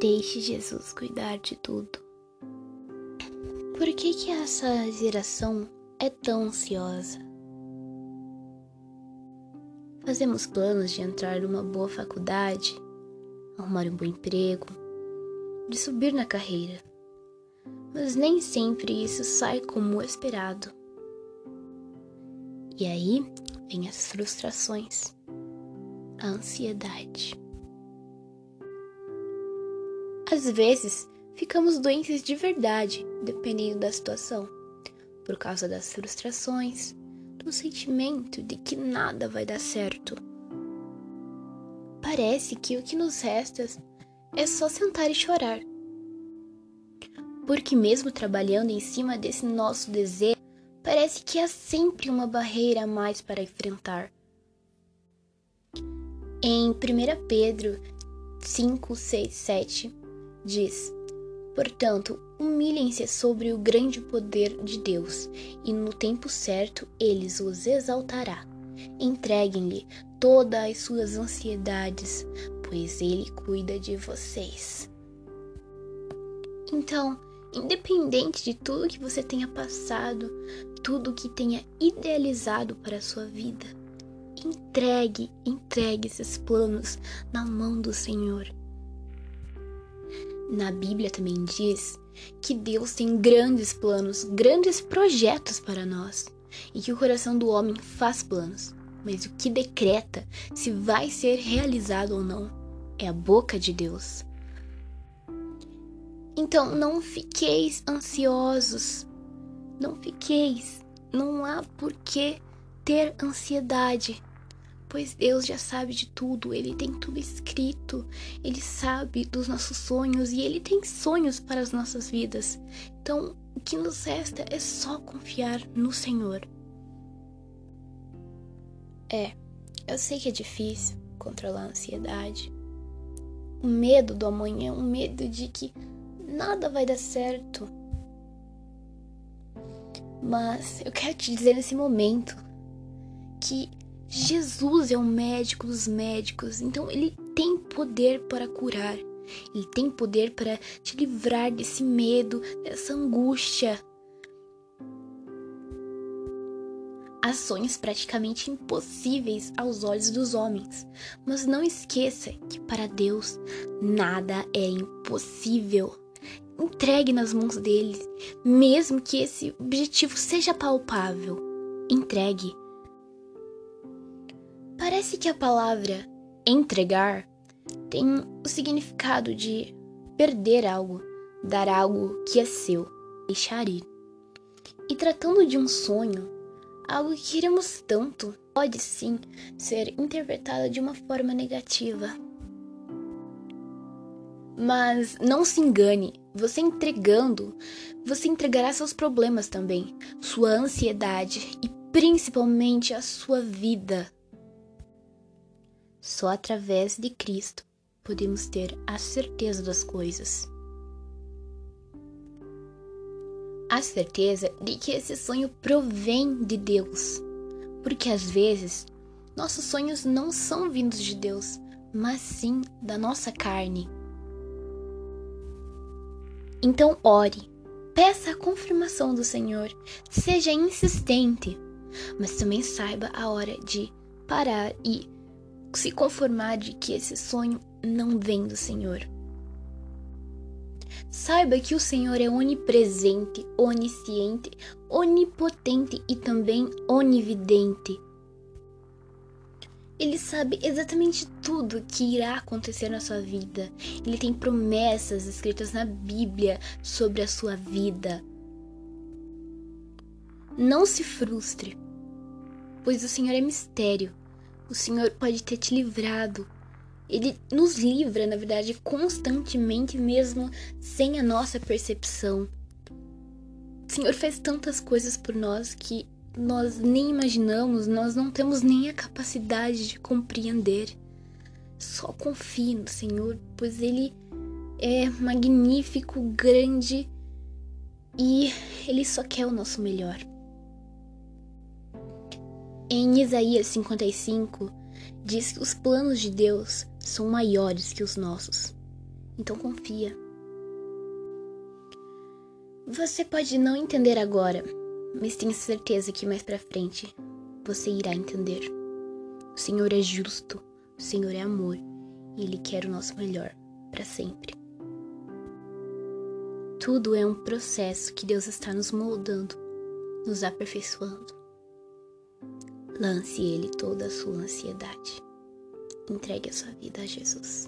Deixe Jesus cuidar de tudo. Por que que essa geração é tão ansiosa? Fazemos planos de entrar numa boa faculdade, arrumar um bom emprego, de subir na carreira. Mas nem sempre isso sai como esperado. E aí vem as frustrações, a ansiedade. Às vezes, ficamos doentes de verdade, dependendo da situação, por causa das frustrações, do sentimento de que nada vai dar certo. Parece que o que nos resta é só sentar e chorar. Porque, mesmo trabalhando em cima desse nosso desejo, parece que há sempre uma barreira a mais para enfrentar. Em 1 Pedro 5, 6, 7, diz: Portanto, humilhem-se sobre o grande poder de Deus, e no tempo certo ele os exaltará. Entreguem-lhe todas as suas ansiedades, pois ele cuida de vocês. Então, independente de tudo que você tenha passado, tudo que tenha idealizado para a sua vida, entregue, entregue esses planos na mão do Senhor na Bíblia também diz que Deus tem grandes planos, grandes projetos para nós e que o coração do homem faz planos, mas o que decreta se vai ser realizado ou não é a boca de Deus. Então não fiqueis ansiosos, não fiqueis, não há por que ter ansiedade pois Deus já sabe de tudo, Ele tem tudo escrito, Ele sabe dos nossos sonhos e Ele tem sonhos para as nossas vidas. Então, o que nos resta é só confiar no Senhor. É, eu sei que é difícil controlar a ansiedade, o medo do amanhã, o medo de que nada vai dar certo. Mas eu quero te dizer nesse momento que Jesus é o médico dos médicos, então ele tem poder para curar. Ele tem poder para te livrar desse medo, dessa angústia. Ações praticamente impossíveis aos olhos dos homens. Mas não esqueça que para Deus nada é impossível. Entregue nas mãos dele, mesmo que esse objetivo seja palpável. Entregue Parece que a palavra entregar tem o significado de perder algo, dar algo que é seu, deixar ir. E tratando de um sonho, algo que queremos tanto, pode sim ser interpretado de uma forma negativa. Mas não se engane, você entregando, você entregará seus problemas também, sua ansiedade e principalmente a sua vida. Só através de Cristo podemos ter a certeza das coisas. A certeza de que esse sonho provém de Deus. Porque às vezes nossos sonhos não são vindos de Deus, mas sim da nossa carne. Então ore, peça a confirmação do Senhor, seja insistente, mas também saiba a hora de parar e se conformar de que esse sonho não vem do Senhor. Saiba que o Senhor é onipresente, onisciente, onipotente e também onividente. Ele sabe exatamente tudo que irá acontecer na sua vida. Ele tem promessas escritas na Bíblia sobre a sua vida. Não se frustre, pois o Senhor é mistério o Senhor pode ter te livrado. Ele nos livra, na verdade, constantemente, mesmo sem a nossa percepção. O Senhor faz tantas coisas por nós que nós nem imaginamos, nós não temos nem a capacidade de compreender. Só confie no Senhor, pois Ele é magnífico, grande e Ele só quer o nosso melhor. Em Isaías 55, diz que os planos de Deus são maiores que os nossos. Então confia. Você pode não entender agora, mas tenho certeza que mais para frente você irá entender. O Senhor é justo, o Senhor é amor e ele quer o nosso melhor para sempre. Tudo é um processo que Deus está nos moldando, nos aperfeiçoando. Lance ele toda a sua ansiedade. Entregue a sua vida a Jesus.